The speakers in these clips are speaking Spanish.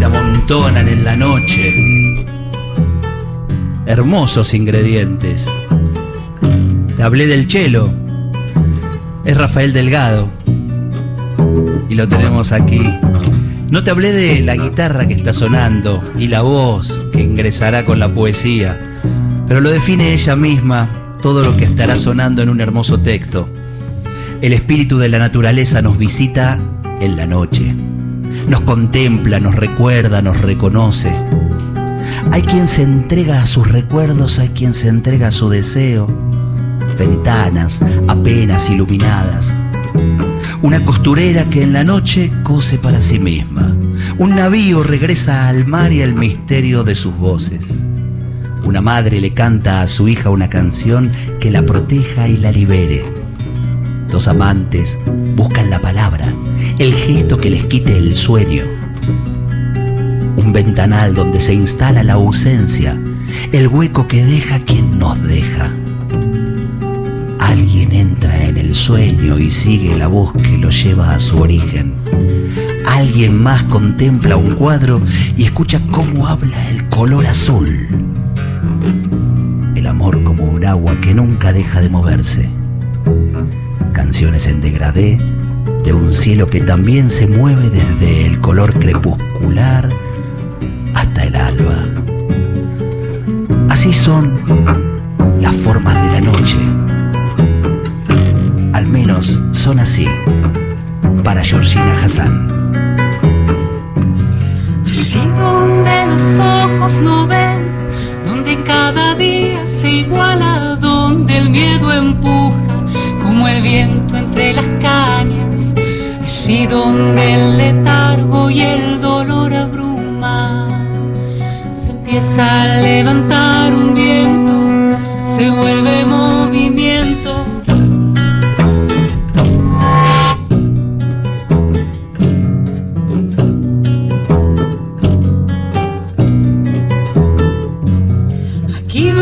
se amontonan en la noche. Hermosos ingredientes. Te hablé del chelo. Es Rafael Delgado. Y lo tenemos aquí. No te hablé de la guitarra que está sonando y la voz que ingresará con la poesía, pero lo define ella misma todo lo que estará sonando en un hermoso texto. El espíritu de la naturaleza nos visita en la noche. Nos contempla, nos recuerda, nos reconoce. Hay quien se entrega a sus recuerdos, hay quien se entrega a su deseo. Ventanas apenas iluminadas. Una costurera que en la noche cose para sí misma. Un navío regresa al mar y al misterio de sus voces. Una madre le canta a su hija una canción que la proteja y la libere. Dos amantes buscan la palabra, el gesto que les quite el sueño. Un ventanal donde se instala la ausencia, el hueco que deja quien nos deja. Alguien entra en el sueño y sigue la voz que lo lleva a su origen. Alguien más contempla un cuadro y escucha cómo habla el color azul. El amor como un agua que nunca deja de moverse canciones en degradé de un cielo que también se mueve desde el color crepuscular hasta el alba. Así son las formas de la noche. Al menos son así para Georgina Hassan. Allí donde los ojos no ven, donde cada día se iguala, donde el miedo empuja como el viento entre las cañas, allí donde el letargo y el dolor abruma, se empieza a levantar un viento, se vuelve movimiento. Aquí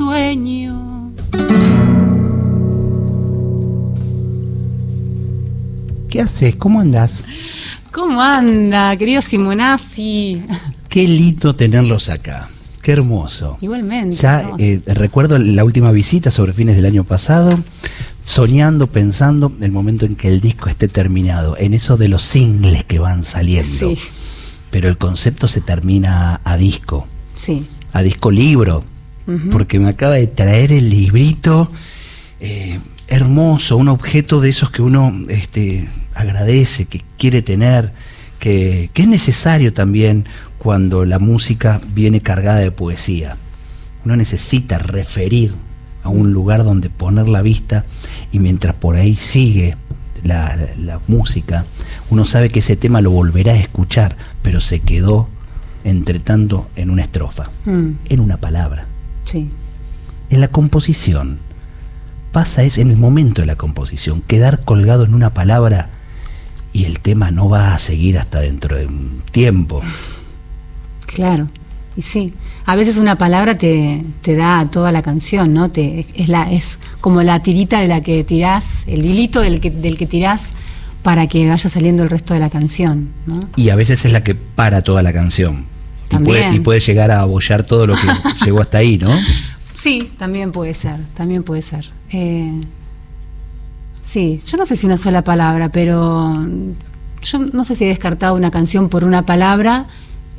sueño. ¿Qué haces? ¿Cómo andás? ¿Cómo anda, querido Simonazzi? Qué lindo tenerlos acá. Qué hermoso. Igualmente. Ya eh, recuerdo la última visita sobre fines del año pasado, soñando, pensando el momento en que el disco esté terminado, en eso de los singles que van saliendo. Sí. Pero el concepto se termina a disco. Sí. A disco libro porque me acaba de traer el librito eh, hermoso, un objeto de esos que uno este, agradece, que quiere tener, que, que es necesario también cuando la música viene cargada de poesía. Uno necesita referir a un lugar donde poner la vista y mientras por ahí sigue la, la música, uno sabe que ese tema lo volverá a escuchar, pero se quedó entre tanto en una estrofa, Mm, en una palabra. Sí. En la composición pasa es en el momento de la composición, quedar colgado en una palabra y el tema no va a seguir hasta dentro de un tiempo. Claro. Y sí. A veces una palabra te, te da toda la canción, ¿no? Te, es, la, es como la tirita de la que tirás, el hilito del que, del que tirás para que vaya saliendo el resto de la canción, ¿no? Y a veces es la que para toda la canción. Y puede, y puede llegar a abollar todo lo que llegó hasta ahí, ¿no? Sí, también puede ser, también puede ser. Eh, sí, yo no sé si una sola palabra, pero yo no sé si he descartado una canción por una palabra.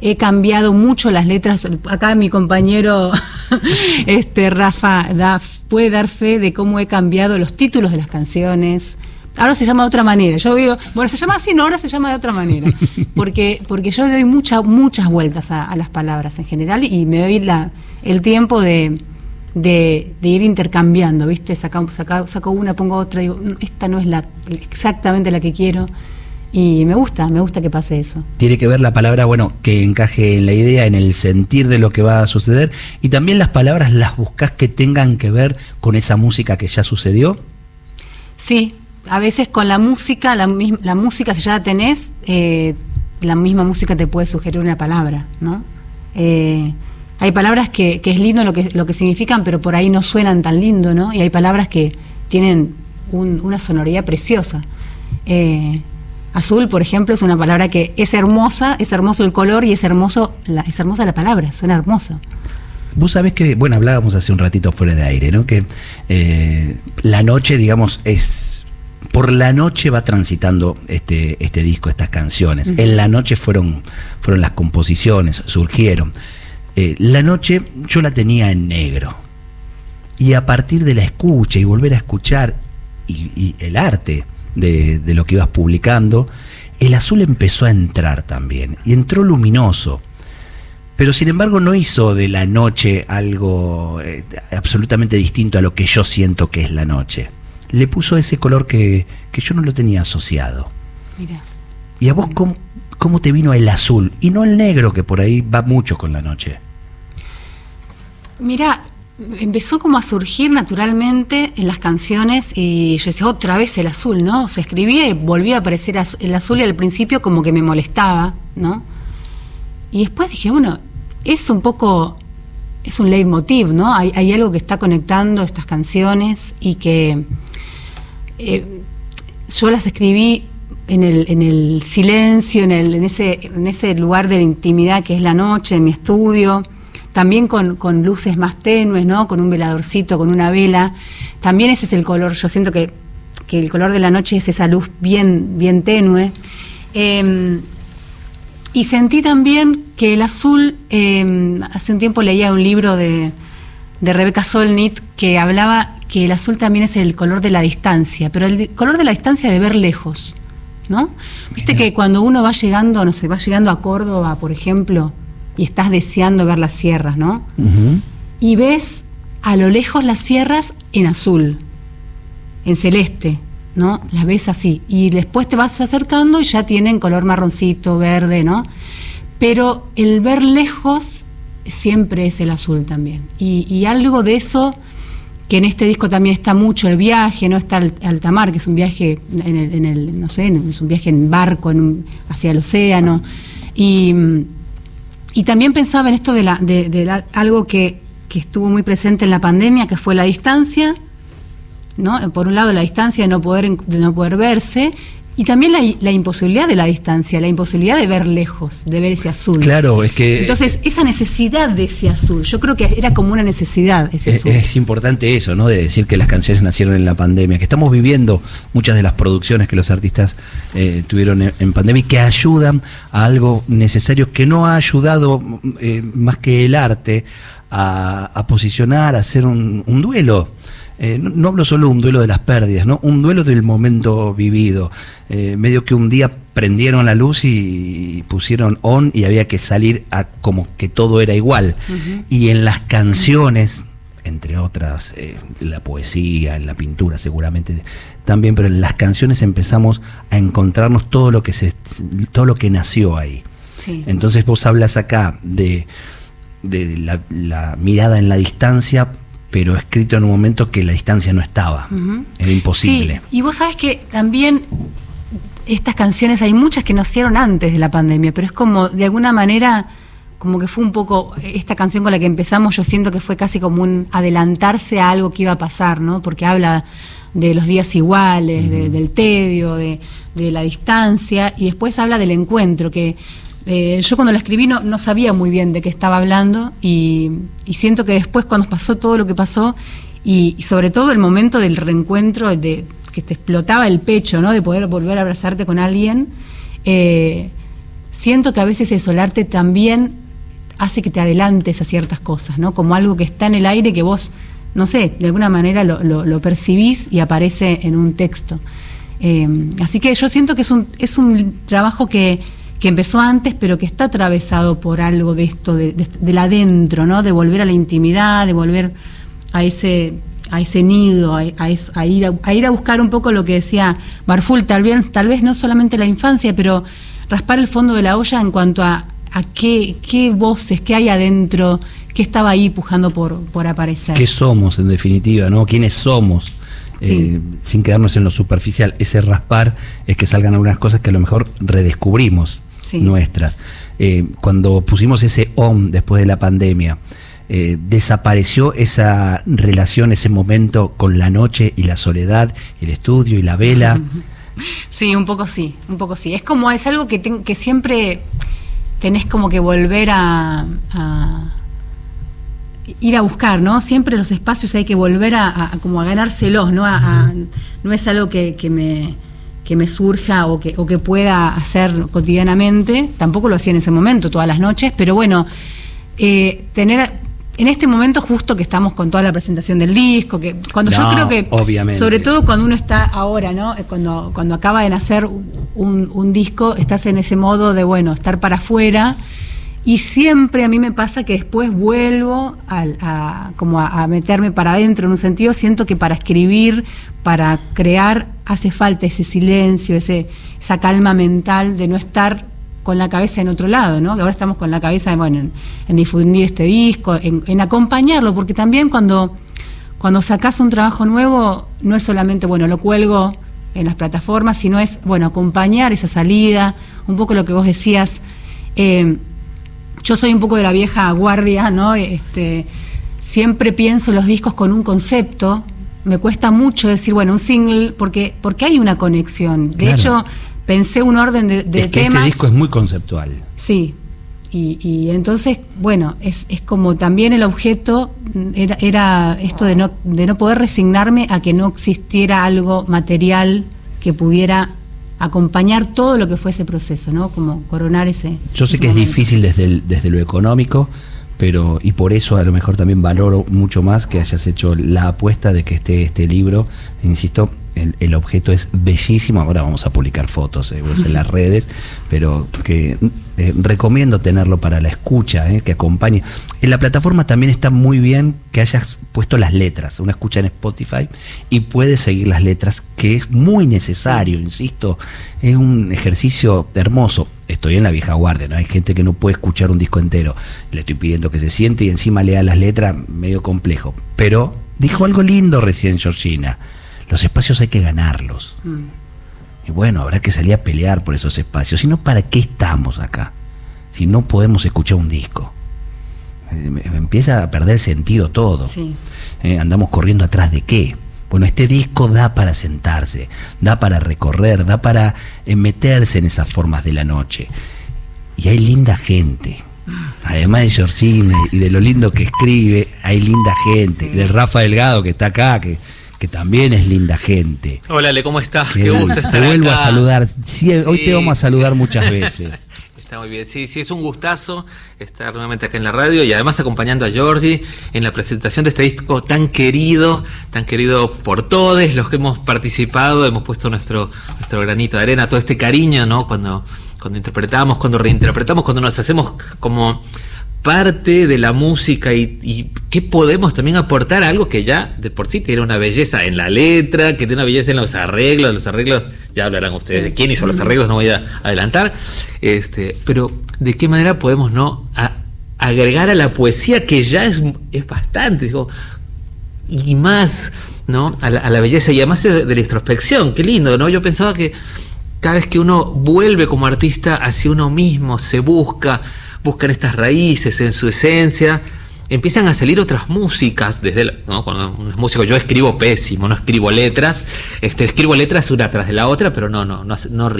He cambiado mucho las letras. Acá mi compañero este Rafa da, puede dar fe de cómo he cambiado los títulos de las canciones. Ahora se llama de otra manera. Yo digo, bueno, se llama así, no, ahora se llama de otra manera. Porque, porque yo doy mucha, muchas vueltas a, a las palabras en general y me doy la, el tiempo de, de, de ir intercambiando, ¿viste? Saca, saca- saco una, pongo otra, digo, "Mm, esta no es la exactamente la que quiero. Y me gusta, me gusta que pase eso. Tiene que ver la palabra, bueno, que encaje en la idea, en el sentir de lo que va a suceder. Y también las palabras las buscas que tengan que ver con esa música que ya sucedió. Sí, a veces con la música, la, música, si ya la tenés, eh, la misma música te puede sugerir una palabra, ¿no? Eh, hay palabras que, es lindo lo que, lo que significan, pero por ahí no suenan tan lindo, ¿no? Y hay palabras que tienen un- una sonoridad preciosa. Eh, azul, por ejemplo, es una palabra que es hermosa, es hermoso el color y es hermoso, es hermosa la palabra, suena hermoso. Vos sabés que, bueno, hablábamos hace un ratito fuera de aire, ¿no? Que la noche, digamos, es. Por la noche va transitando este, este disco, estas canciones. En la noche fueron, fueron las composiciones, surgieron. Eh, la noche yo la tenía en negro. Y a partir de la escucha y volver a escuchar y, y el arte de, de lo que ibas publicando, el azul empezó a entrar también. Y entró luminoso. Pero sin embargo no hizo de la noche algo eh, absolutamente distinto a lo que yo siento que es la noche. Le puso ese color que, que yo no lo tenía asociado. Mira. ¿Y a vos cómo, cómo te vino el azul? Y no el negro, que por ahí va mucho con la noche. Mira, empezó como a surgir naturalmente en las canciones y yo decía otra vez el azul, ¿no? Se escribía y volvía a aparecer el azul y al principio como que me molestaba, ¿no? Y después dije, bueno, es un poco, es un leitmotiv, ¿no? Hay, hay algo que está conectando estas canciones y que eh, yo las escribí en el, en el silencio, en, el, en, ese, en ese lugar de la intimidad que es la noche, en mi estudio, también con, con luces más tenues, ¿no? Con un veladorcito, con una vela. También ese es el color, yo siento que, que el color de la noche es esa luz bien, bien tenue. Eh, y sentí también que el azul, eh, hace un tiempo leía un libro de, de Rebeca Solnit que hablaba que el azul también es el color de la distancia, pero el color de la distancia de ver lejos, ¿no? Viste que cuando uno va llegando, no sé, va llegando a Córdoba, por ejemplo, y estás deseando ver las sierras, ¿no? Y ves a lo lejos las sierras en azul, en celeste, ¿no? Las ves así. Y después te vas acercando y ya tienen color marroncito, verde, ¿no? Pero el ver lejos siempre es el azul también. Y, algo de eso, que en este disco también está mucho el viaje, ¿no? Está el alta mar, que es un viaje en el, no sé, es un viaje en barco en un- hacia el océano. Y, y también pensaba en esto de, la, de, algo que, que estuvo muy presente en la pandemia, que fue la distancia, ¿no? Por un lado la distancia de no poder, de no poder verse, Y también la, la, imposibilidad de la distancia, la imposibilidad de ver lejos, de ver ese azul. Claro, es que... Entonces, esa necesidad de ese azul, yo creo que era como una necesidad ese azul. Es, importante eso, ¿no? De decir que las canciones nacieron en la pandemia, que estamos viviendo muchas de las producciones que los artistas eh, tuvieron en, pandemia y que ayudan a algo necesario que no ha ayudado eh, más que el arte a, posicionar, a hacer un, duelo. Eh, no, hablo solo de un duelo de las pérdidas, ¿no? Un duelo del momento vivido. Eh, medio que un día prendieron la luz y pusieron on y había que salir a como que todo era igual. Y en las canciones, entre otras, eh, la poesía, en la pintura seguramente también, pero en las canciones empezamos a encontrarnos todo lo que se, todo lo que nació ahí. Entonces vos hablas acá de de la, mirada en la distancia, pero escrito en un momento que la distancia no estaba. Era imposible. y vos sabes que también estas canciones, hay muchas que nacieron antes de la pandemia, pero es como, de alguna manera, como que fue un poco, esta canción con la que empezamos, yo siento que fue casi como un adelantarse a algo que iba a pasar, ¿no? Porque habla de los días iguales, del tedio, de, de, la distancia, y después habla del encuentro, que eh, yo cuando la escribí no, sabía muy bien de qué estaba hablando y, siento que después cuando pasó todo lo que pasó y, sobre todo el momento del reencuentro, de que te explotaba el pecho, ¿no? de poder volver a abrazarte con alguien, eh, siento que a veces eso, el arte también hace que te adelantes a ciertas cosas, ¿no? como algo que está en el aire que vos, no sé, de alguna manera lo, percibís y aparece en un texto. Eh, así que yo siento que es un, es un trabajo que que empezó antes, pero que está atravesado por algo de esto, de, del adentro, ¿no? De volver a la intimidad, de volver a ese, a ese nido, a, ir a, ir a buscar un poco lo que decía Marful, tal vez, tal vez no solamente la infancia, pero raspar el fondo de la olla en cuanto a, a qué, qué voces, qué hay adentro, qué estaba ahí pujando por, por aparecer. ¿Qué somos, en definitiva, no? ¿Quiénes somos? Eh, sin quedarnos en lo superficial. Ese raspar es que salgan algunas cosas que a lo mejor redescubrimos nuestras. Eh, cuando pusimos ese OM después de la pandemia, eh, desapareció esa relación, ese momento con la noche y la soledad, el estudio y la vela. Sí, un poco sí, un poco sí. Es como, es algo que, que siempre tenés como que volver a, ir a buscar, ¿no? Siempre los espacios hay que volver a, como a ganárselos, ¿no? no es algo que me que me surja o que, o que pueda hacer cotidianamente. Tampoco lo hacía en ese momento, todas las noches, pero bueno, eh, tener en este momento justo que estamos con toda la presentación del disco, que cuando yo creo que, obviamente. sobre todo cuando uno está ahora, ¿no? Eh, cuando, cuando acaba de nacer un, un disco, estás en ese modo de, bueno, estar para afuera y siempre a mí me pasa que después vuelvo a, como a, meterme para adentro en un sentido, siento que para escribir, para crear, hace falta ese silencio, ese, esa calma mental de no estar con la cabeza en otro lado, ¿no? Que ahora estamos con la cabeza bueno, en, difundir este disco, en, acompañarlo, porque también cuando, cuando sacas un trabajo nuevo, no es solamente, bueno, lo cuelgo en las plataformas, sino es, bueno, acompañar esa salida, un poco lo que vos decías. Eh, yo soy un poco de la vieja guardia, ¿no? Este, siempre pienso los discos con un concepto. Me cuesta mucho decir, bueno, un single, porque, porque hay una conexión. De hecho, pensé un orden de, de es que Este disco es muy conceptual. Sí. Y, entonces, bueno, es, es, como también el objeto era, era esto de no, de no poder resignarme a que no existiera algo material que pudiera acompañar todo lo que fue ese proceso, ¿no? Como coronar ese. Yo sé que es difícil desde, desde lo económico, pero y por eso a lo mejor también valoro mucho más que hayas hecho la apuesta de que esté este libro, insisto, el, objeto es bellísimo. Ahora vamos a publicar fotos eh, en las redes, pero que eh, recomiendo tenerlo para la escucha, eh, que acompañe. En la plataforma también está muy bien que hayas puesto las letras. Una escucha en Spotify y puedes seguir las letras, que es muy necesario, insisto. Es un ejercicio hermoso. Estoy en la vieja guardia, ¿no? Hay gente que no puede escuchar un disco entero. Le estoy pidiendo que se siente y encima lea las letras, medio complejo. Pero dijo algo lindo recién Georgina los espacios hay que ganarlos. Mm. Y bueno, habrá que salir a pelear por esos espacios. Si no, ¿para qué estamos acá? Si no podemos escuchar un disco. Eh, empieza a perder sentido todo. Eh, andamos corriendo atrás de qué. Bueno, este disco da para sentarse, da para recorrer, da para eh, meterse en esas formas de la noche. Y hay linda gente. Además de Georgina y de lo lindo que escribe, hay linda gente. Sí. De Rafa Delgado que está acá, que, que también es linda gente. Hola, ¿cómo estás? Qué gusto te estar vuelvo acá. a saludar. Sí, Hoy te vamos a saludar muchas veces. Está muy bien. Sí, sí, es un gustazo estar nuevamente acá en la radio y además acompañando a Georgie en la presentación de este disco tan querido, tan querido por todos los que hemos participado, hemos puesto nuestro, nuestro granito de arena, todo este cariño, ¿no? Cuando, cuando interpretamos, cuando reinterpretamos, cuando nos hacemos como parte de la música y, y qué podemos también aportar a algo que ya de por sí tiene una belleza en la letra, que tiene una belleza en los arreglos, los arreglos, ya hablarán ustedes de quién hizo los arreglos, no voy a adelantar, este, pero de qué manera podemos no A- agregar a la poesía que ya es, es bastante, digo, y más, ¿no? A la, a la belleza y además de, de la introspección, qué lindo, ¿no? Yo pensaba que cada vez que uno vuelve como artista hacia uno mismo, se busca, buscan estas raíces en su esencia, empiezan a salir otras músicas, desde ¿no? cuando es músico, yo escribo pésimo, no escribo letras, este, escribo letras una tras de la otra, pero no, no, no, no.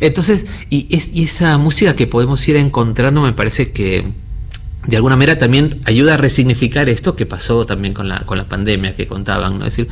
Entonces, y, es, esa música que podemos ir encontrando me parece que de alguna manera también ayuda a resignificar esto que pasó también con la, con la pandemia que contaban, ¿no? Es decir,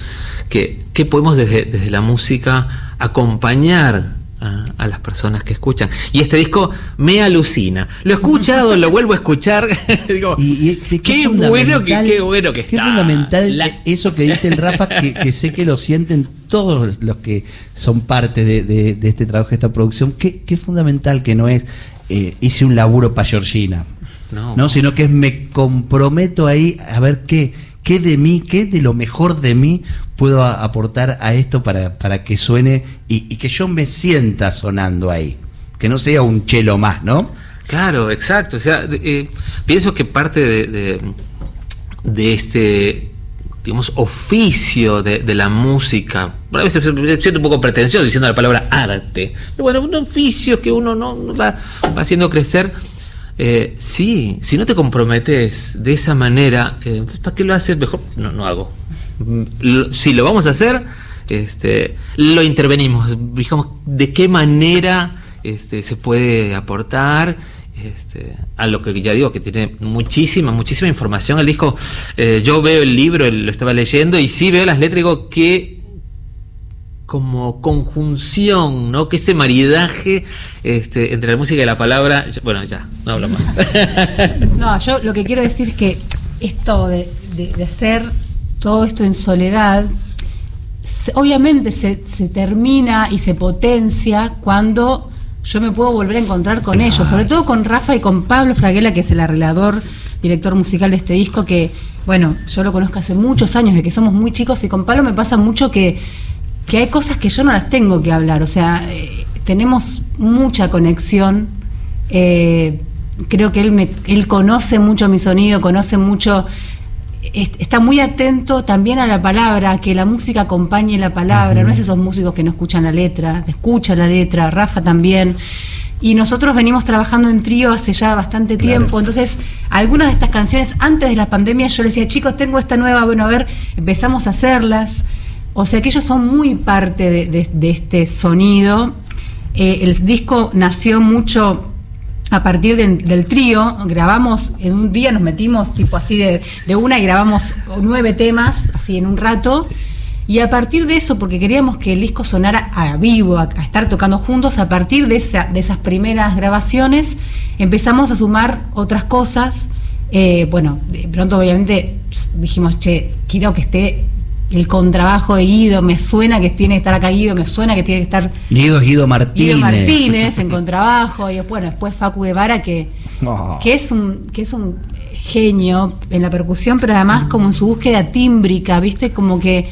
que, que podemos desde, desde la música acompañar a, a las personas que escuchan. Y este disco me alucina. Lo he escuchado, lo vuelvo a escuchar. Digo, Y, y qué, qué, bueno que, qué bueno que qué está. fundamental La- eso que dice el Rafa, que, que sé que lo sienten todos los que son parte de, de- de este trabajo, de esta producción. Qué, qué fundamental que no es eh, hice un laburo para Georgina, No. no. sino que es me comprometo ahí a ver qué, qué de mí, qué de lo mejor de mí puedo aportar a esto para, para que suene y, que yo me sienta sonando ahí. Que no sea un chelo más, ¿no? Claro, exacto. O sea, eh, pienso que parte de, de, este, digamos, oficio de, la música, a veces siento un poco pretencioso diciendo la palabra arte, pero bueno, un oficio que uno no va, va haciendo crecer. Eh, sí, si no te comprometes de esa manera, eh, ¿para qué lo haces? Mejor no, no hago. Si lo vamos a hacer, este, lo intervenimos, digamos, de qué manera este, se puede aportar este, a lo que ya digo, que tiene muchísima, muchísima información. El disco, eh, yo veo el libro, lo estaba leyendo, y sí veo las letras digo que como conjunción, ¿no? Que ese maridaje este, entre la música y la palabra. Bueno, ya, no hablo más. No, yo lo que quiero decir es que esto de, de- de hacer todo esto en soledad, obviamente se, se termina y se potencia cuando yo me puedo volver a encontrar con ellos, sobre todo con Rafa y con Pablo Fraguela, que es el arreglador, director musical de este disco, que, bueno, yo lo conozco hace muchos años, de que somos muy chicos, y con Pablo me pasa mucho que, que hay cosas que yo no las tengo que hablar, o sea, eh, tenemos mucha conexión. eh, creo que él, me, él conoce mucho mi sonido, conoce mucho, está muy atento también a la palabra, que la música acompañe la palabra, no es esos músicos que no escuchan la letra, escucha la letra, Rafa también. Y nosotros venimos trabajando en trío hace ya bastante tiempo, entonces algunas de estas canciones antes de la pandemia yo les decía, chicos, tengo esta nueva, bueno, a ver, empezamos a hacerlas. O sea que ellos son muy parte de, de- de este sonido. Eh, el disco nació mucho a partir de- del trío. Grabamos en un día, nos metimos tipo así de, de una y grabamos nueve temas, así en un rato. Y a partir de eso, porque queríamos que el disco sonara a vivo, a, estar tocando juntos, a partir de, esa- de esas primeras grabaciones empezamos a sumar otras cosas. Eh, bueno, de pronto obviamente dijimos, che, quiero que esté el contrabajo de Guido, me suena que tiene que estar acá Guido, me suena que tiene que estar Guido es Guido Martínez. Guido Martínez en contrabajo, y bueno, después Facu Guevara, que, Oh. que, es un, que es un genio en la percusión, pero además como en su búsqueda tímbrica, ¿viste? Como que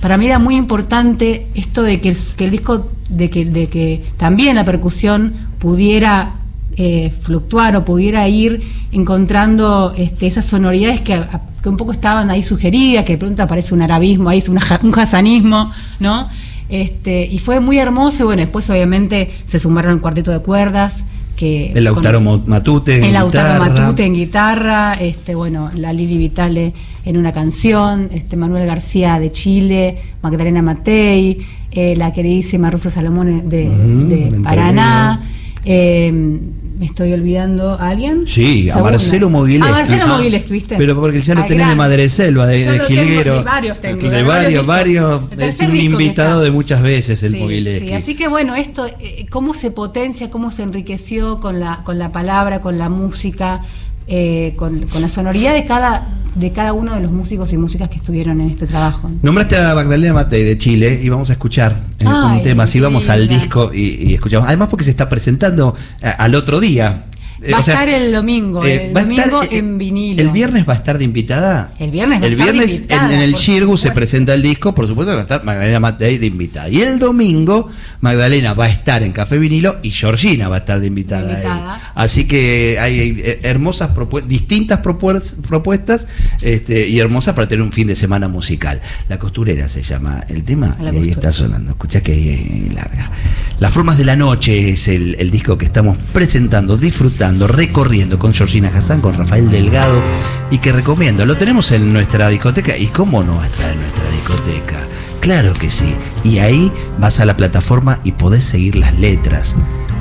para mí era muy importante esto de que el, que el disco, de que, de que también la percusión pudiera eh, fluctuar o pudiera ir encontrando este, esas sonoridades que, a- que un poco estaban ahí sugeridas, que de pronto aparece un arabismo, ahí un hasanismo, ¿no? Este, y fue muy hermoso y bueno, después obviamente se sumaron el cuarteto de cuerdas, que El Lautaro Matute. en el Lautaro guitarra. Matute en guitarra, este, bueno, la Lili Vitale en una canción, este, Manuel García de Chile, Magdalena Matei, eh, la queridísima Rosa Salomón de, de Paraná. Eh, ¿Me estoy olvidando a alguien? Sí, a. Marcelo Mogileski. A Marcelo Ajá. Mogileski, ¿viste? Pero porque ya lo Al tenés de gran. Madreselva, de, de Jilguero. de varios tengo, De, de varios, Es un invitado de muchas veces el Sí, sí, Así que bueno, esto, eh, cómo se potencia, cómo se enriqueció con la, con la palabra, con la música, eh, con, con la sonoridad de cada, de cada uno de los músicos y músicas que estuvieron en este trabajo. Nombraste a Magdalena Matei de Chile y vamos a escuchar eh, Ay, un tema. Si vamos al disco y, y escuchamos. Además, porque se está presentando eh, al otro día. Eh, Va a estar el domingo, eh, el va a domingo estar, eh, en vinilo. El viernes va a estar de invitada. El viernes va a El estar de viernes invitada, en, en el Chirgu se presenta el disco, por supuesto va a estar Magdalena Matei de invitada. Y el domingo Magdalena va a estar en Café Vinilo y Georgina va a estar de invitada. Ahí. Así que hay, eh, hermosas propuestas, distintas propues- propuestas este, y hermosas para tener un fin de semana musical. La costurera se llama el tema La y ahí está sonando. Escucha que eh, larga. Las formas de la noche es el, el disco que estamos presentando, disfrutando, recorriendo con Georgina Hassan, con Rafael Delgado y que recomiendo. Lo tenemos en nuestra discoteca y cómo no va a estar en nuestra discoteca. Claro que sí. Y ahí vas a la plataforma y podés seguir las letras.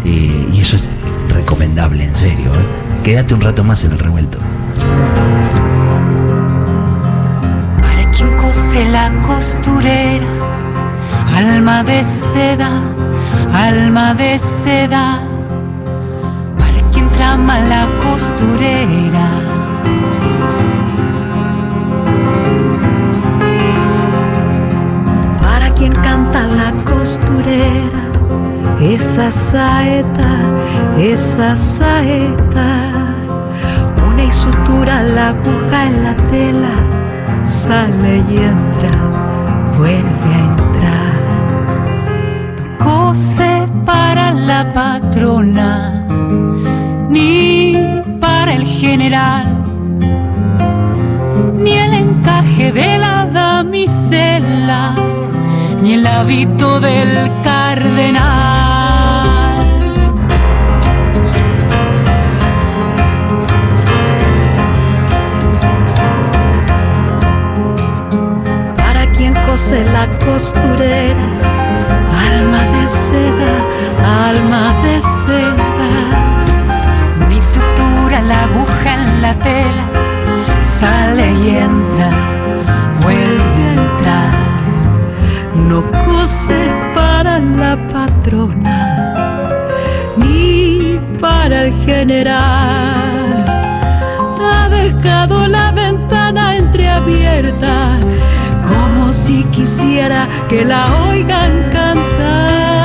Eh, y eso es recomendable, en serio. ¿eh? Quédate un rato más en el revuelto. Para quien cose la costurera, alma de seda, alma de seda. La costurera. para quien canta la costurera, esa saeta, esa saeta, une y sutura la aguja en la tela, sale y entra, vuelve a entrar. cose para la patrona, ni para el general, ni el encaje de la damisela, ni el hábito del cardenal. para quien cose la costurera, alma de seda, alma de seda. La aguja en la tela, sale y entra, vuelve a entrar. no cose para la patrona ni para el general. Ha dejado la ventana entreabierta como si quisiera que la oigan cantar.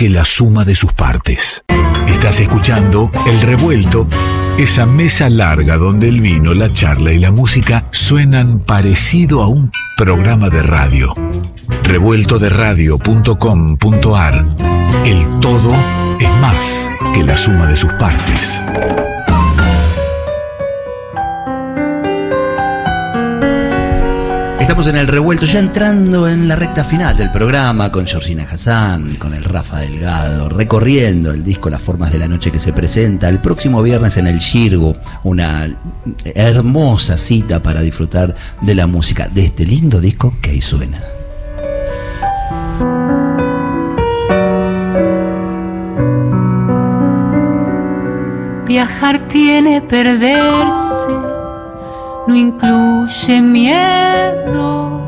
Que la suma de sus partes. Estás escuchando El Revuelto, esa mesa larga donde el vino, la charla y la música suenan parecido a un programa de radio. Revueltoderadio.com.ar El todo es más que la suma de sus partes. Estamos en el revuelto, ya entrando en la recta final del programa con Georgina Hassan, con el Rafa Delgado, recorriendo el disco Las Formas de la Noche que se presenta el próximo viernes en el Girgo, una hermosa cita para disfrutar de la música de este lindo disco que ahí suena. Viajar tiene perderse, no incluye miedo.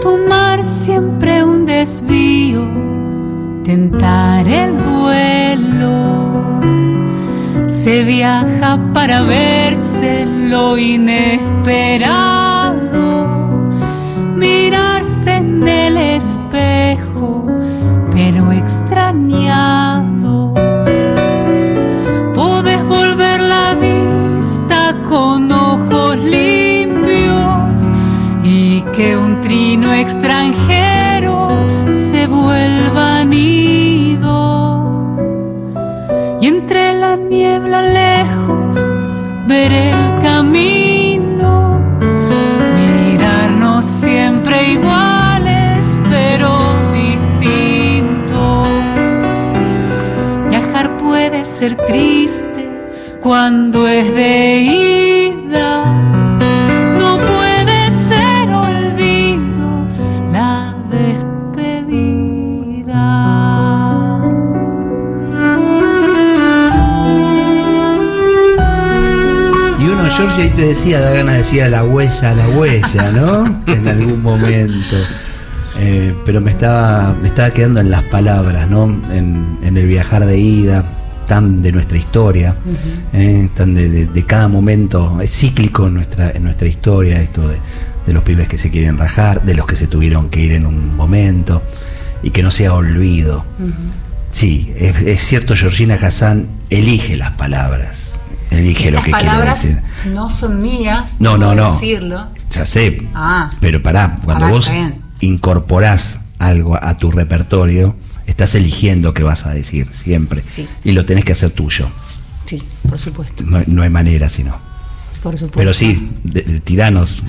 Tomar siempre un desvío, tentar el vuelo. Se viaja para verse lo inesperado, mirarse en el espejo, pero extrañado. Lejos ver el camino, mirarnos siempre iguales pero distintos. Viajar puede ser triste cuando es de ida. Ahí te decía, da ganas de decir a la huella, a la huella, ¿no? en algún momento. Eh, pero me estaba, me estaba quedando en las palabras, ¿no? En, en el viajar de ida, tan de nuestra historia, eh, tan de, de- de cada momento, es cíclico en nuestra, en nuestra historia, esto de, de los pibes que se quieren rajar, de los que se tuvieron que ir en un momento, y que no sea olvido. Sí, es, es cierto, Georgina Hassan elige las palabras, elige lo que palabras decir. no son mías. No, no, no. Decirlo. Ya sé, Ah. pero pará, cuando vos incorporás algo a tu repertorio, estás eligiendo qué vas a decir siempre. Sí. Y lo tenés que hacer tuyo. Sí, por supuesto. No, no hay manera sino. Por supuesto. Pero sí, de- de tiranos.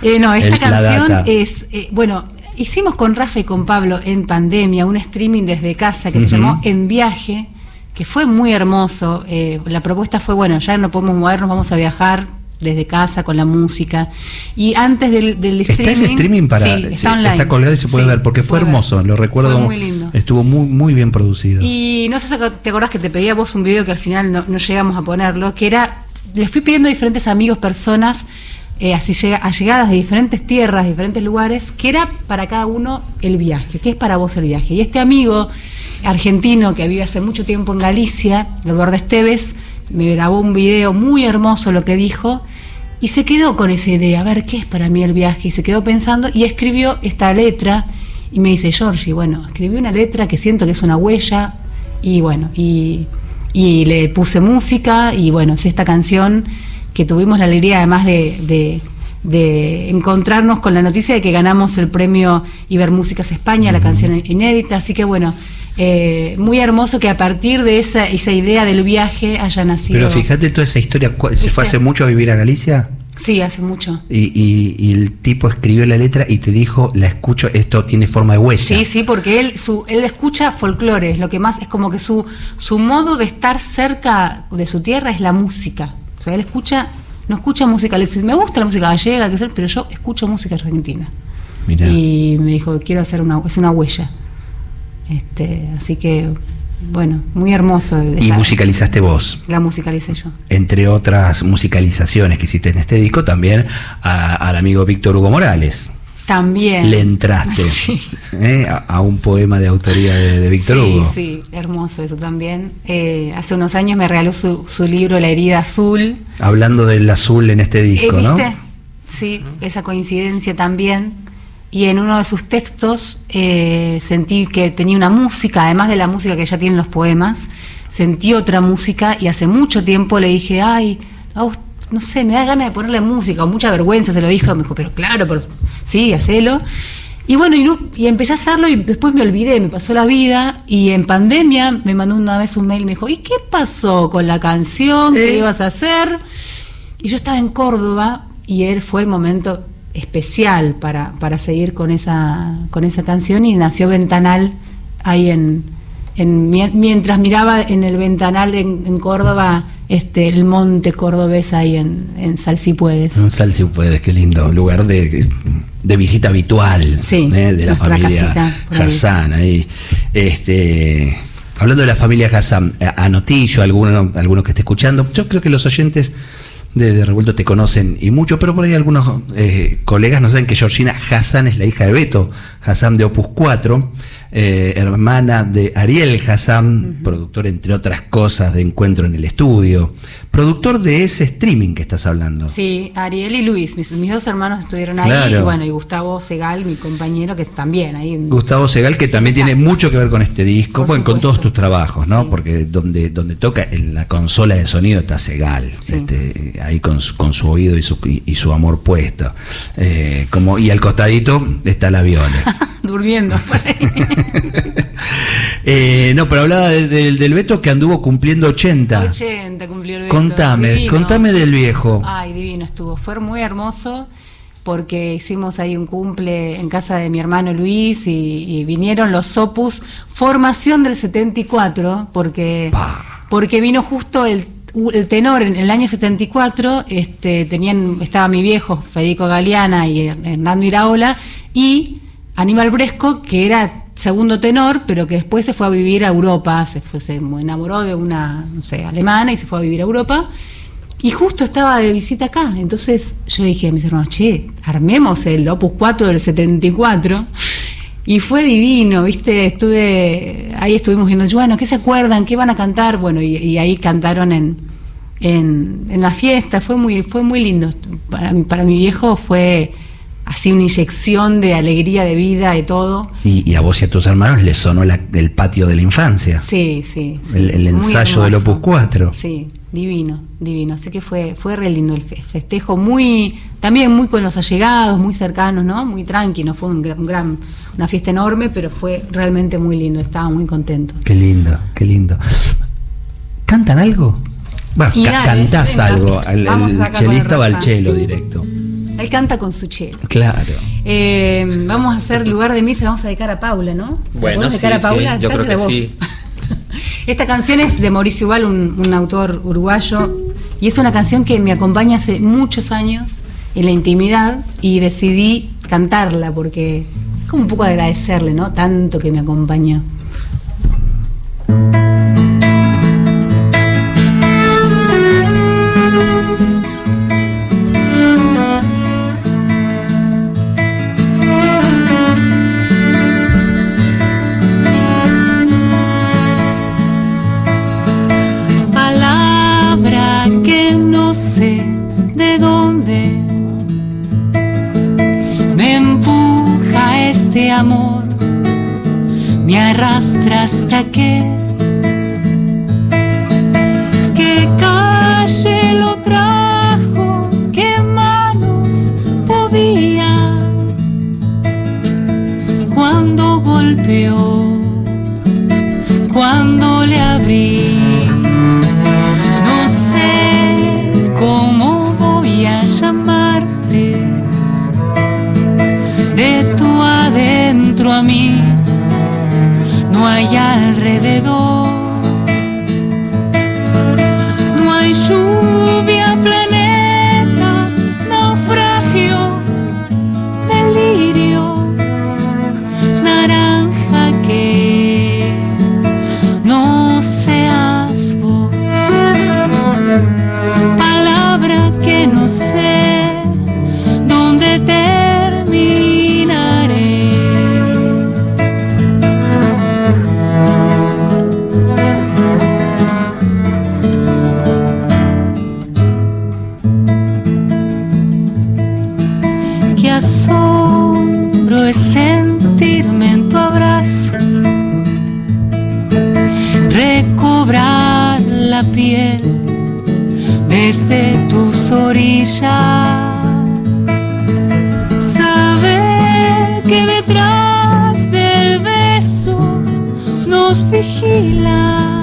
Eh, no, esta El- canción es, eh, bueno, hicimos con Rafa y con Pablo en pandemia un streaming desde casa que se llamó En Viaje, que fue muy hermoso. Eh, la propuesta fue, bueno, ya no podemos movernos, vamos a viajar desde casa con la música. Y antes del, del Está streaming... ese streaming para. Sí, está online. está colgado y se puede Sí, ver, porque fue ver. hermoso, lo recuerdo. Fue muy lindo. Estuvo muy, muy bien producido. Y no sé si te acordás que te pedí a vos un video que al final no, no llegamos a ponerlo, que era, les fui pidiendo a diferentes amigos, personas, eh, así llega, allegadas de diferentes tierras, diferentes lugares, que era para cada uno el viaje, que es para vos el viaje. Y este amigo argentino que vive hace mucho tiempo en Galicia, Eduardo Esteves, me grabó un video muy hermoso lo que dijo. Y se quedó con esa idea, a ver qué es para mí el viaje, y se quedó pensando y escribió esta letra y me dice, Georgie, bueno, escribí una letra que siento que es una huella y bueno, y, y le puse música y bueno, es esta canción que tuvimos la alegría además de, de- de encontrarnos con la noticia de que ganamos el premio Ibermúsicas España, la canción inédita, así que bueno, eh, muy hermoso que a partir de esa, esa idea del viaje haya nacido. Pero fíjate toda esa historia. ¿cu- ¿Se fue hace mucho a vivir a Galicia? Sí, hace mucho. Y, y- y el tipo escribió la letra y te dijo, la escucho, esto tiene forma de huella. Sí, sí, porque él, su, él escucha folclore, lo que más, es como que su, su modo de estar cerca de su tierra es la música. O sea, él escucha, no escucha música, le dice, me gusta la música gallega, que pero yo escucho música argentina. Mirá. Y me dijo, quiero hacer una, es una huella. Este, así que, bueno, muy hermoso. de Y musicalizaste vos. La musicalicé yo. Entre otras musicalizaciones que hiciste en este disco, también a- al amigo Víctor Hugo Morales. También. Le entraste Sí. ¿eh? a, a un poema de autoría de, de Víctor sí, Hugo. Sí, hermoso eso también. Eh, hace unos años me regaló su, su libro La herida azul. Hablando del azul en este disco, Eh, ¿no? ¿viste? Sí, esa coincidencia también. Y en uno de sus textos eh, sentí que tenía una música, además de la música que ya tienen los poemas, sentí otra música y hace mucho tiempo le dije, ay, a vos, no sé, me da ganas de ponerle música, o mucha vergüenza se lo dijo, me dijo, pero claro, pero sí, hacelo. Y bueno, y, no- y empecé a hacerlo y después me olvidé, me pasó la vida y en pandemia me mandó una vez un mail y me dijo, ¿y qué pasó con la canción que Eh. ibas a hacer? Y yo estaba en Córdoba y él fue el momento especial para, para seguir con esa, con esa canción y nació Ventanal ahí en, en mie- mientras miraba en el ventanal en, en Córdoba este el monte cordobés ahí en, en Sal si puedes. Un sal si puedes, qué lindo. Lugar de, de visita habitual Sí, ¿eh? de la familia casita. Hassan. Ahí. Este, hablando de la familia Hassan, eh, anoté yo alguno, algunos que esté escuchando. Yo creo que los oyentes de, de Revuelto te conocen y mucho, pero por ahí algunos eh, colegas no saben que Georgina Hassan es la hija de Beto Hassan de Opus 4, eh, hermana de Ariel Hassan, productor entre otras cosas de Encuentro en el Estudio, productor de ese streaming que estás hablando. Sí, Ariel y Luis, mis, mis dos hermanos estuvieron ahí y bueno, y Gustavo Segal, mi compañero, que también ahí. en- Gustavo Segal, que también tiene mucho que ver con este disco, bueno, con todos tus trabajos, ¿no? Sí. Porque donde, donde toca en la consola de sonido está Segal, Sí. este, ahí con su, con su oído y su, y, y su amor puesto. Eh, como, y al costadito está la viola. durmiendo. por ahí. Eh, no, pero hablaba de- del- del Beto que anduvo cumpliendo 80. 80 cumplió el Beto. Contame, Divino. contame del viejo. Ay, divino estuvo. Fue muy hermoso porque hicimos ahí un cumple en casa de mi hermano Luis y, y vinieron los Opus, formación del 74, porque, porque vino justo el, el tenor en el año 74, este, tenían, estaba mi viejo Federico Galeana y Hernando Iraola y Aníbal Bresco, que era segundo tenor, pero que después se fue a vivir a Europa, se, fue, se enamoró de una, no sé, alemana y se fue a vivir a Europa. Y justo estaba de visita acá. Entonces yo dije a mis hermanos, che, armemos el Opus 4 del 74. Y fue divino, ¿viste? Estuve, ahí estuvimos viendo, bueno, ¿qué se acuerdan? ¿Qué van a cantar? Bueno, y, ahí cantaron en, en, en la fiesta. Fue muy, fue muy lindo. Para, para mi viejo fue así una inyección de alegría, de vida, de todo. Y, y a vos y a tus hermanos les sonó la- el patio de la infancia. Sí, sí. sí, El- ensayo del. Opus 4. Sí, divino, divino. Así que fue, fue re lindo el fe- festejo, muy, también muy con los allegados, muy cercanos, ¿no? Muy tranqui, no fue un gran, un gran- una fiesta enorme, pero fue realmente muy lindo, estaba muy contento. Qué lindo, qué lindo. ¿Cantan algo? Bueno, Y ca- dale, cantás venga. algo. El, el chelista el va al chelo directo. Él canta con su chelo. Claro. Eh, vamos a hacer lugar de mí, se la vamos a dedicar a Paula, ¿no? ¿La Bueno, podemos dedicar sí, a Paula? sí, yo creo Cállate que vos. sí. Esta canción es de Mauricio Ubal, un, un autor uruguayo, y es una canción que me acompaña hace muchos años en la intimidad y decidí cantarla porque es como un poco agradecerle, ¿no? Tanto que me acompañó. Arrastra hasta que piel desde tus orillas. Saber que detrás del beso nos vigila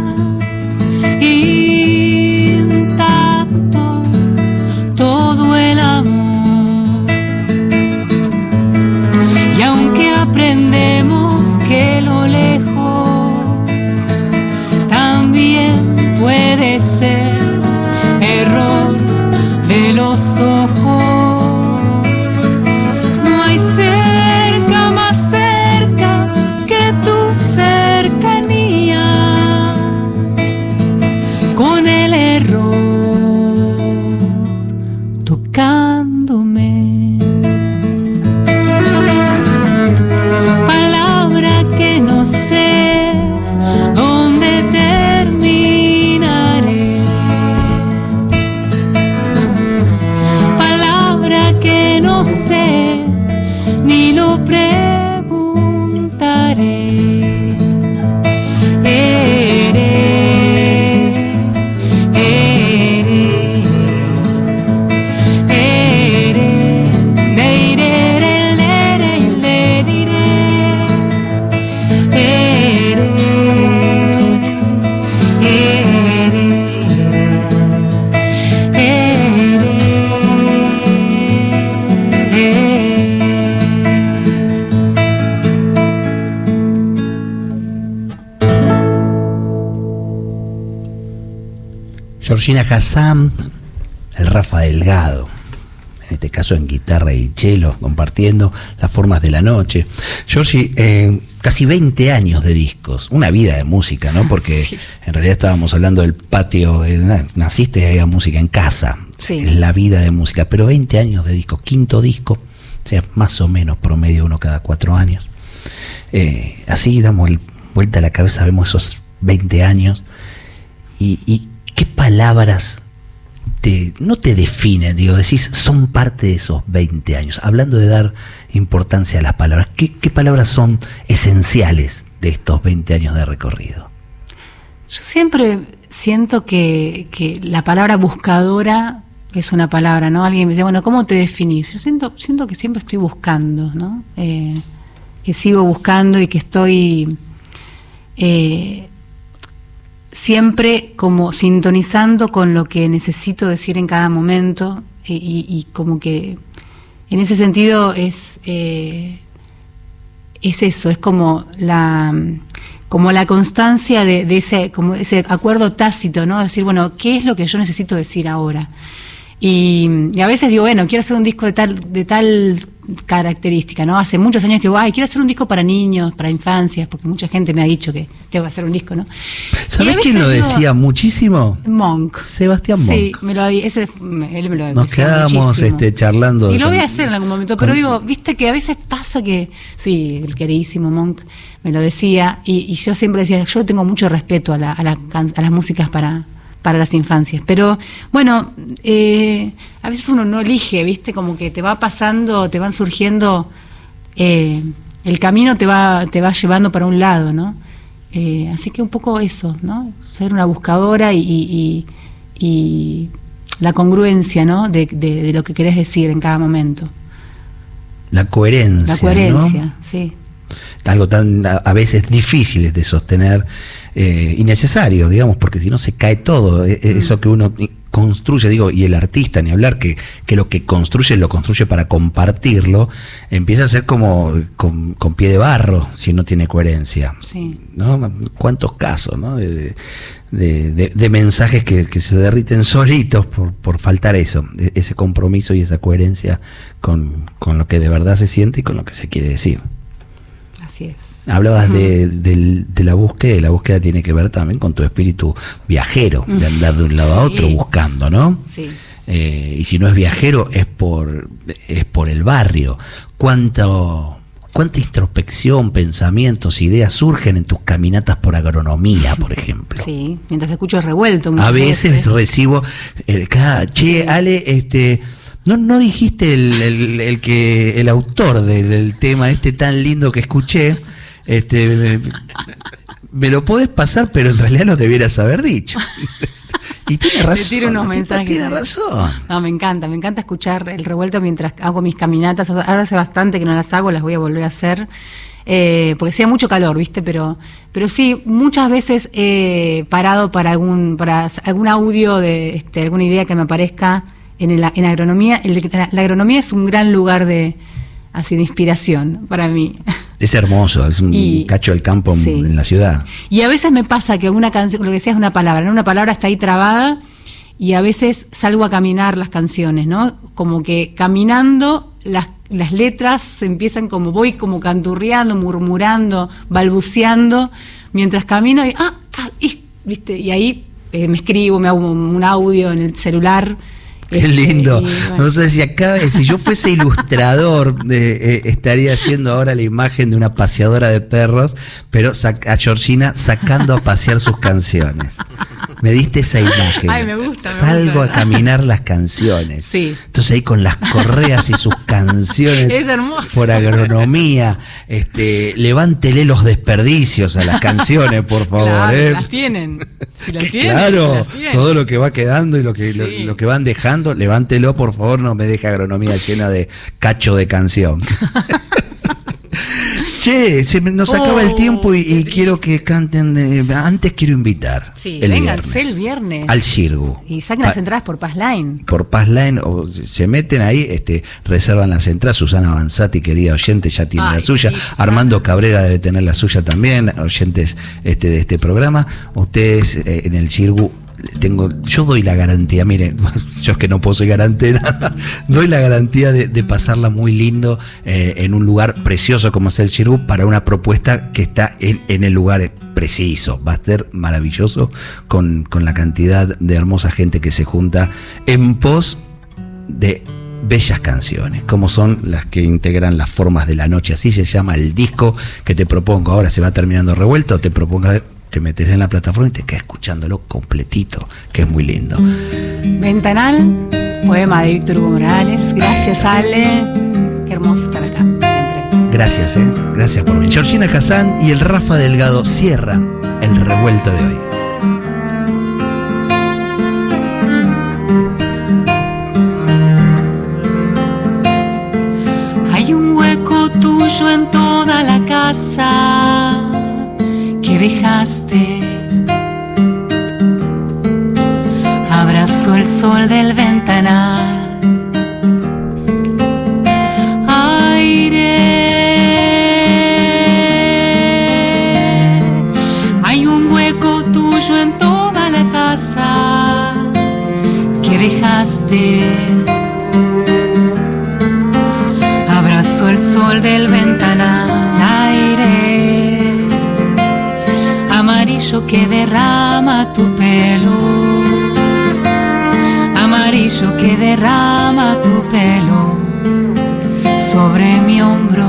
Georgina Hassan, el Rafa Delgado, en este caso en guitarra y cello, compartiendo las formas de la noche. Georgie, eh, casi 20 años de discos, una vida de música, ¿no? Porque Sí. en realidad estábamos hablando del patio, eh, na- naciste y había música en casa, Sí. es la vida de música, pero 20 años de discos, quinto disco, o sea, más o menos promedio uno cada cuatro años. Eh, así damos el- vuelta a la cabeza, vemos esos 20 años y, y qué palabras te, no te definen, digo, decís, son parte de esos 20 años. Hablando de dar importancia a las palabras, ¿qué, palabras son esenciales de estos 20 años de recorrido? Yo siempre siento que, que la palabra buscadora es una palabra, ¿no? Alguien me dice, bueno, ¿cómo te definís? Yo siento, siento que siempre estoy buscando, ¿no? Eh, que sigo buscando y que estoy eh, siempre como sintonizando con lo que necesito decir en cada momento y, como que en ese sentido es... eh, es eso, es como la como la constancia de, de ese como ese acuerdo tácito, ¿no? Decir, bueno, ¿qué es lo que yo necesito decir ahora? Y, y a veces digo, bueno, quiero hacer un disco de tal de tal característica, ¿no? Hace muchos años que digo, ay, quiero hacer un disco para niños, para infancias, porque mucha gente me ha dicho que tengo que hacer un disco, ¿no? ¿Sabés quién lo decía muchísimo? Monk. Sebastián Sí, Monk. me lo, ese, él me lo Nos quedábamos este, charlando. Y lo con- voy a hacer en algún momento, con- pero digo, viste que a veces pasa que, sí, el queridísimo Monk me lo decía, y, y yo siempre decía, yo tengo mucho respeto a, la- a la can- a las músicas para, para las infancias, pero bueno, eh, a veces uno no elige, viste, como que te va pasando, te van surgiendo, eh, el camino te va, te va llevando para un lado, ¿no? Eh, así que un poco eso, ¿no? Ser una buscadora y, y- la congruencia, ¿no? De, de- de lo que querés decir en cada momento. La coherencia. La coherencia, ¿no? sí. Algo tan a, veces difícil de sostener eh, y necesario, digamos, porque si no se cae todo. E- e- Eso que uno construye, digo, y el artista, ni hablar, que, que lo que construye lo construye para compartirlo, empieza a ser como con, con pie de barro si no tiene coherencia. Sí. ¿no? ¿Cuántos casos ¿no? de, de- de- de mensajes que, que se derriten solitos por, por faltar eso, e- ese compromiso y esa coherencia con, con lo que de verdad se siente y con lo que se quiere decir? Así es. Hablabas de, la búsqueda y la búsqueda tiene que ver también con tu espíritu viajero, de andar de un lado a otro buscando, ¿no? Sí. Eh, y si no es viajero es por, es por el barrio. ¿Cuánto, ¿Cuánta introspección, pensamientos, ideas surgen en tus caminatas por agronomía, por ejemplo? Sí, mientras escucho el revuelto. A veces recibo, eh, cada- che, Ale, este, no, no dijiste el, el- el que el autor del, del tema este tan lindo que escuché, este, me, me lo podés pasar, pero en realidad lo debieras haber dicho. y tiene razón. Te tiro unos mensajes. Tiene razón. No, me encanta, me encanta escuchar el revuelto mientras hago mis caminatas. Ahora hace bastante que no las hago, las voy a volver a hacer. eh, porque hacía mucho calor, ¿viste? Pero, pero sí, muchas veces he parado para algún, para algún audio de este, alguna idea que me aparezca en, el- en agronomía. El- la, la agronomía es un gran lugar de, así, de inspiración para mí. Es hermoso, es un Y- cacho del campo en- sí. en la ciudad. Y a veces me pasa que una canción, lo que decía es una palabra, ¿no? Una palabra está ahí trabada y a veces salgo a caminar las canciones, ¿no? Como que caminando las, las letras empiezan como voy como canturreando, murmurando, balbuceando, mientras camino y, ah, ah, y, ¿viste? y ahí eh, me escribo, me hago un audio en el celular. Qué lindo. bueno. No sé si acá, si yo fuese ilustrador, de, eh, estaría haciendo ahora la imagen de una paseadora de perros, pero a Georgina sacando a pasear sus canciones. Me diste esa imagen. Ay, me gusta, me Salgo gusta. a caminar las canciones. Sí. Entonces ahí con las correas y sus canciones. Es hermoso. Por agronomía. Este, levántele los desperdicios a las canciones, por favor. Claro, ¿eh? las tienen. Si las tienen, Claro, las tienen. todo lo que va quedando y lo que, lo que van dejando, levántelo por favor, no me deje agronomía llena de cacho de canción. che, se me- nos acaba el Oh, tiempo y, quiero que canten. eh, antes quiero invitar. Sí, el vénganse viernes, el viernes. Al Shirgu. Y saquen las entradas por Passline. por Passline o se meten ahí, este, reservan las entradas. Susana Avanzati, querida oyente, ya tiene Ay, la suya. sí. Armando Cabrera debe tener la suya también, oyentes este, de este programa. Ustedes eh, en el Chirgu. Tengo, yo doy la garantía, miren, yo es que no puedo ser garante nada, doy la garantía de, pasarla muy lindo eh, en un lugar precioso como es el Chirgu para una propuesta que está en, en el lugar preciso. Va a ser maravilloso con, con la cantidad de hermosa gente que se junta en pos de bellas canciones, como son las que integran las formas de la noche. Así se llama el disco que te propongo. Ahora se va terminando revuelto, te propongo, te metes en la plataforma y te quedas escuchándolo completito, que es muy lindo. Ventanal, poema de Víctor Hugo Morales. Gracias, Ale. Qué hermoso estar acá, siempre. Gracias, eh. Gracias por venir. Georgina Hassan y el Rafa Delgado cierra el revuelto de hoy. Hay un hueco tuyo en toda la casa dejaste. Abrazo el sol del ventanal. Que derrama tu pelo. Amarillo que derrama tu pelo sobre mi hombro